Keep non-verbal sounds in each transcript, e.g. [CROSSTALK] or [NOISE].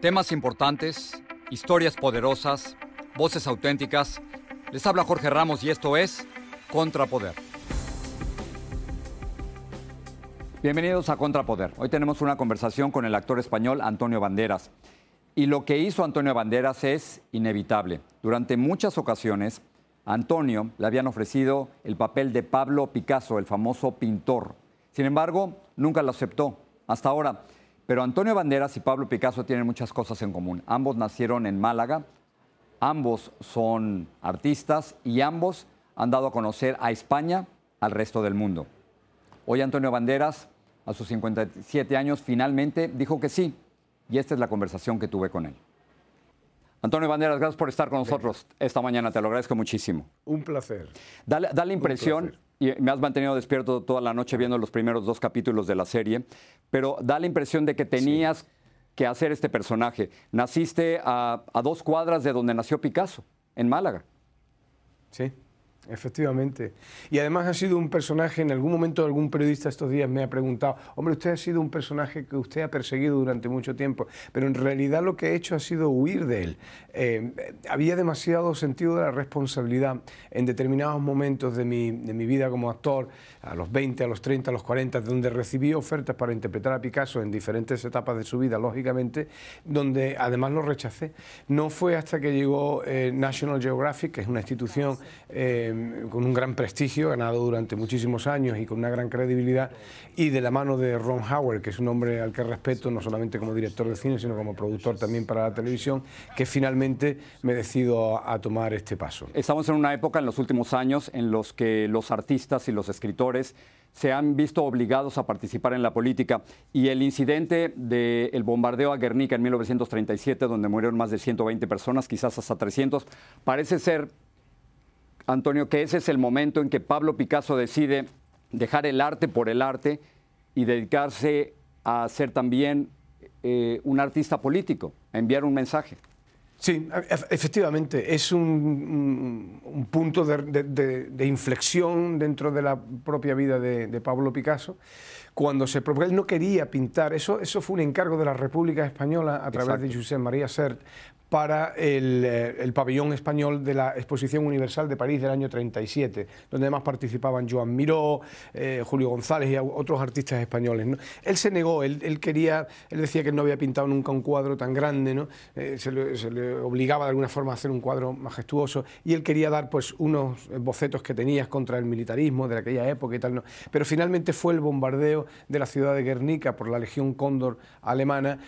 Temas importantes, historias poderosas, voces auténticas. Les habla Jorge Ramos y esto es Contrapoder. Bienvenidos a Contrapoder. Hoy tenemos una conversación con el actor español Antonio Banderas. Y lo que hizo Antonio Banderas es inevitable. Durante muchas ocasiones, Antonio le habían ofrecido el papel de Pablo Picasso, el famoso pintor. Sin embargo, nunca lo aceptó. Hasta ahora, pero Antonio Banderas y Pablo Picasso tienen muchas cosas en común. Ambos nacieron en Málaga, ambos son artistas y ambos han dado a conocer a España al resto del mundo. Hoy Antonio Banderas, a sus 57 años, finalmente dijo que sí. Y esta es la conversación que tuve con él. Antonio Banderas, gracias por estar con nosotros esta mañana, te lo agradezco muchísimo. Un placer. Da, la impresión, y me has mantenido despierto toda la noche viendo los primeros dos capítulos de la serie, pero da la impresión de que tenías que hacer este personaje. Naciste a, a dos cuadras de donde nació Picasso, en Málaga. Sí. Efectivamente. Y además ha sido un personaje, en algún momento algún periodista estos días me ha preguntado, hombre, usted ha sido un personaje que usted ha perseguido durante mucho tiempo, pero en realidad lo que ha hecho ha sido huir de él. Eh, había demasiado sentido de la responsabilidad en determinados momentos de mi, de mi vida como actor, a los 20, a los 30, a los 40, donde recibí ofertas para interpretar a Picasso en diferentes etapas de su vida, lógicamente, donde además lo rechacé. No fue hasta que llegó eh, National Geographic, que es una institución... Eh, con un gran prestigio, ganado durante muchísimos años y con una gran credibilidad, y de la mano de Ron Howard, que es un hombre al que respeto, no solamente como director de cine, sino como productor también para la televisión, que finalmente me decido a, a tomar este paso. Estamos en una época en los últimos años en los que los artistas y los escritores se han visto obligados a participar en la política y el incidente del bombardeo a Guernica en 1937, donde murieron más de 120 personas, quizás hasta 300, parece ser Antonio, que ese es el momento en que Pablo Picasso decide dejar el arte por el arte y dedicarse a ser también eh, un artista político, a enviar un mensaje. Sí, efectivamente, es un, punto de, inflexión dentro de la propia vida de, Pablo Picasso. Cuando se porque él no quería pintar, eso, eso fue un encargo de la República Española a través de José María Sert, para eh, el, pabellón español de la Exposición Universal de París del año 37, donde además participaban Joan Miró, eh, Julio González y otros artistas españoles. Él se negó, él, quería, él decía que no había pintado nunca un cuadro tan grande. Eh, se, le, obligaba de alguna forma a hacer un cuadro majestuoso y él quería dar pues unos bocetos que tenías contra el militarismo de aquella época y tal, ¿no? pero finalmente fue el bombardeo de la ciudad de Guernica por la Legión Cóndor alemana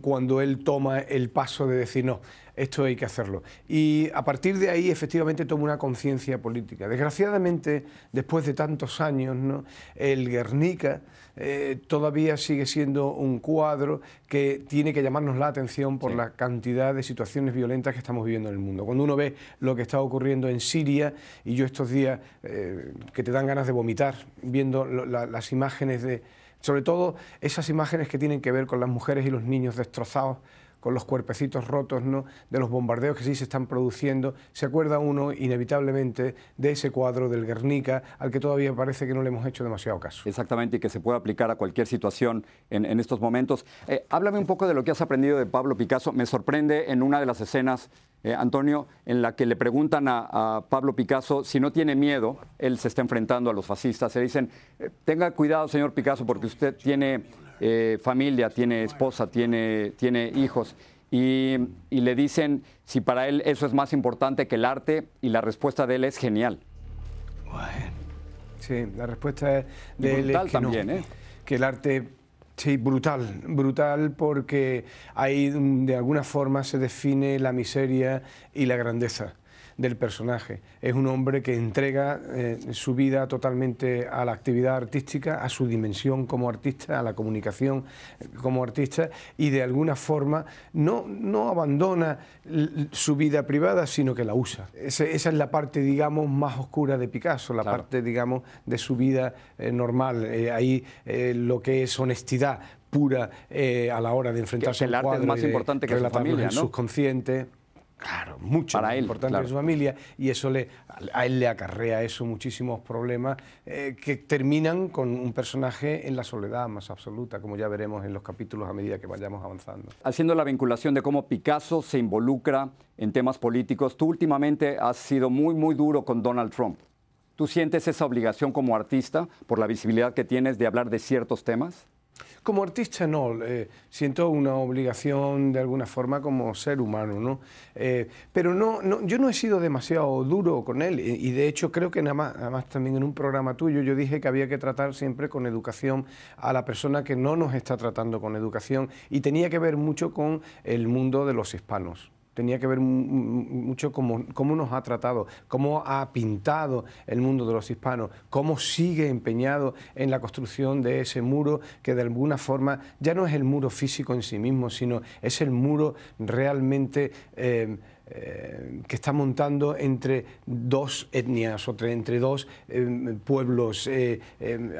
cuando él toma el paso de decir, no, esto hay que hacerlo. Y a partir de ahí, efectivamente, toma una conciencia política. Desgraciadamente, después de tantos años, ¿no? el Guernica eh, todavía sigue siendo un cuadro que tiene que llamarnos la atención por la cantidad de situaciones violentas que estamos viviendo en el mundo. Cuando uno ve lo que está ocurriendo en Siria, y yo estos días eh, que te dan ganas de vomitar, viendo las imágenes de sobre todo esas imágenes que tienen que ver con las mujeres y los niños destrozados con los cuerpecitos rotos ¿no? de los bombardeos que sí se están produciendo, se acuerda uno inevitablemente de ese cuadro del Guernica al que todavía parece que no le hemos hecho demasiado caso. Exactamente, y que se puede aplicar a cualquier situación en, estos momentos. Eh, háblame un poco de lo que has aprendido de Pablo Picasso. Me sorprende en una de las escenas, eh, Antonio, en la que le preguntan a, Pablo Picasso si no tiene miedo, él se está enfrentando a los fascistas, se dicen, eh, tenga cuidado, señor Picasso, porque usted tiene familia, tiene esposa, tiene, tiene hijos. Y, le dicen si para él eso es más importante que el arte y la respuesta de él es genial. Sí, la respuesta de él es que también, ¿eh? que el arte Sí, brutal, brutal porque ahí de alguna forma se define la miseria y la grandeza del personaje. Es un hombre que entrega eh, su vida totalmente a la actividad artística, a su dimensión como artista, a la comunicación eh, como artista y de alguna forma no, no abandona su vida privada, sino que la usa. esa es la parte, digamos, más oscura de Picasso, la parte, digamos, de su vida eh, normal. ahí lo que es honestidad pura a la hora de enfrentarse al cuadro. más importante que la familia, ¿no? subconsciente. Claro, mucho Para importante claro. su familia y eso le, a él le acarrea eso muchísimos problemas eh, que terminan con un personaje en la soledad más absoluta, como ya veremos en los capítulos a medida que vayamos avanzando. Haciendo la vinculación de cómo Picasso se involucra en temas políticos, tú últimamente has sido muy, muy duro con Donald Trump. ¿Tú sientes esa obligación como artista por la visibilidad que tienes de hablar de ciertos temas? Como artista no, eh, siento una obligación de alguna forma como ser humano, ¿no? Eh, pero no, no, yo no he sido demasiado duro con él y, de hecho creo que nada más, además también en un programa tuyo yo dije que había que tratar siempre con educación a la persona que no nos está tratando con educación y tenía que ver mucho con el mundo de los hispanos tenía que ver mucho cómo, cómo nos ha tratado, cómo ha pintado el mundo de los hispanos, cómo sigue empeñado en la construcción de ese muro que de alguna forma ya no es el muro físico en sí mismo, sino es el muro realmente... Eh, eh, que está montando entre dos etnias o entre dos eh, pueblos, eh,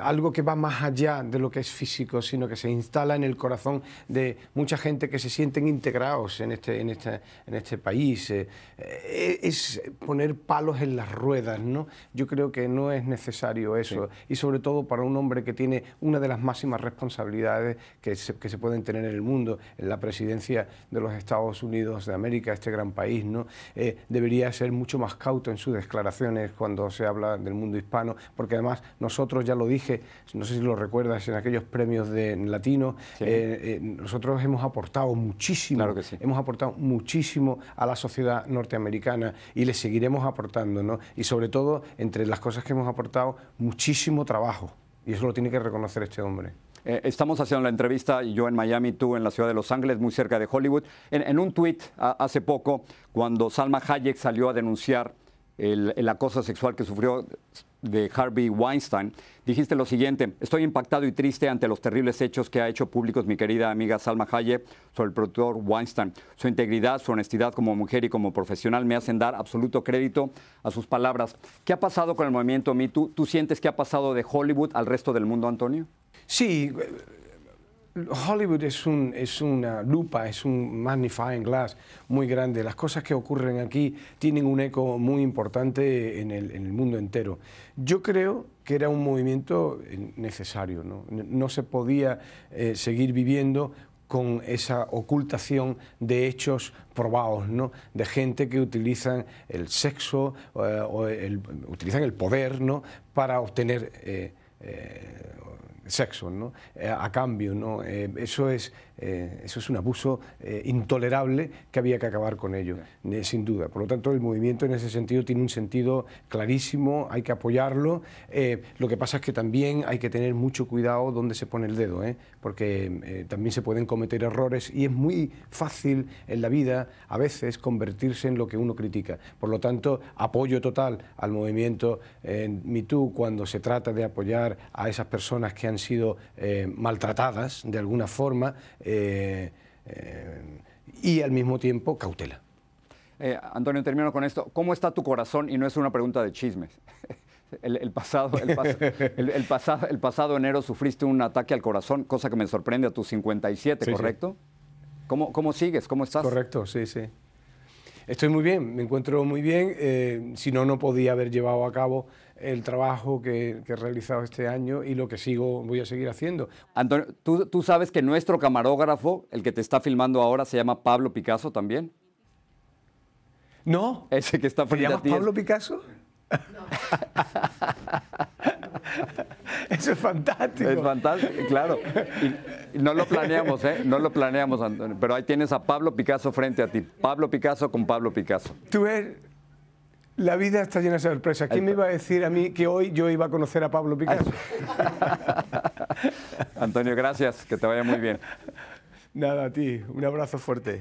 algo que va más allá de lo que es físico, sino que se instala en el corazón de mucha gente que se sienten integrados en este, en este, en este país. es poner palos en las ruedas, ¿no? Yo creo que no es necesario eso, y sobre todo para un hombre que tiene una de las máximas responsabilidades que se, que se pueden tener en el mundo, en la presidencia de los Estados Unidos de América, este gran país ¿no? Eh, debería ser mucho más cauto en sus declaraciones cuando se habla del mundo hispano, porque además nosotros, ya lo dije, no sé si lo recuerdas, en aquellos premios de latino, eh, eh, nosotros hemos aportado muchísimo, hemos aportado muchísimo a la sociedad norteamericana y le seguiremos aportando, ¿no? y sobre todo, entre las cosas que hemos aportado, muchísimo trabajo, y eso lo tiene que reconocer este hombre. Eh, estamos haciendo la entrevista, yo en Miami, tú en la ciudad de Los Ángeles, muy cerca de Hollywood. En, un tuit hace poco, cuando Salma Hayek salió a denunciar el, acoso sexual que sufrió de Harvey Weinstein, dijiste lo siguiente, estoy impactado y triste ante los terribles hechos que ha hecho públicos mi querida amiga Salma Hayek sobre el productor Weinstein. Su integridad, su honestidad como mujer y como profesional me hacen dar absoluto crédito a sus palabras. ¿Qué ha pasado con el movimiento Me ¿Tú sientes que ha pasado de Hollywood al resto del mundo, Antonio? Sí, Hollywood es, un, es, una lupa, es un magnifying glass muy grande. Las cosas que ocurren aquí tienen un eco muy importante en el, mundo entero. Yo creo que era un movimiento necesario, no, se podía eh, seguir viviendo con esa ocultación de hechos probados, ¿no? de gente que utilizan el sexo eh, o el, utilizan el poder ¿no? para obtener eh, sexo, ¿no? Eh, a cambio. ¿no? Eh, eso, es, eh, eso es un abuso intolerable que había que acabar con ello, sin duda. Por lo tanto, el movimiento en ese sentido tiene un sentido clarísimo, hay que apoyarlo. lo que pasa es que también hay que tener mucho cuidado donde se pone el dedo, porque también se pueden cometer errores y es muy fácil en la vida a veces convertirse en lo que uno critica. Por lo tanto, apoyo total al movimiento en MeToo cuando se trata de apoyar a esas personas que han sido eh, maltratadas de alguna forma eh, eh, y al mismo tiempo cautela. Antonio, termino con esto. ¿Cómo está tu corazón? Y no es una pregunta de chismes. [LAUGHS] El, pasado, el, pasado, el pasado enero sufriste un ataque al corazón, cosa que me sorprende a tus 57, ¿correcto? ¿Cómo, ¿Cómo sigues? ¿Cómo estás? Correcto, sí, sí. Estoy muy bien, me encuentro muy bien. eh, si no, no podía haber llevado a cabo el trabajo que, que he realizado este año y lo que sigo, voy a seguir haciendo. Antonio, ¿tú, tú sabes que nuestro camarógrafo, el que te está filmando ahora, se llama Pablo Picasso también. ¿No? Ese que está ¿Te frente a llamas ti. es- Pablo Picasso? [LAUGHS] Eso es fantástico. Es fantástico, claro. Y, no lo planeamos, ¿eh? No lo planeamos, Antonio. Pero ahí tienes a Pablo Picasso frente a ti. Pablo Picasso con Pablo Picasso. Tú ves, la vida está llena de sorpresas. ¿Quién me iba a decir a mí que hoy yo iba a conocer a Pablo Picasso? [LAUGHS] Antonio, gracias. Que te vaya muy bien. Nada, a ti. Un abrazo fuerte.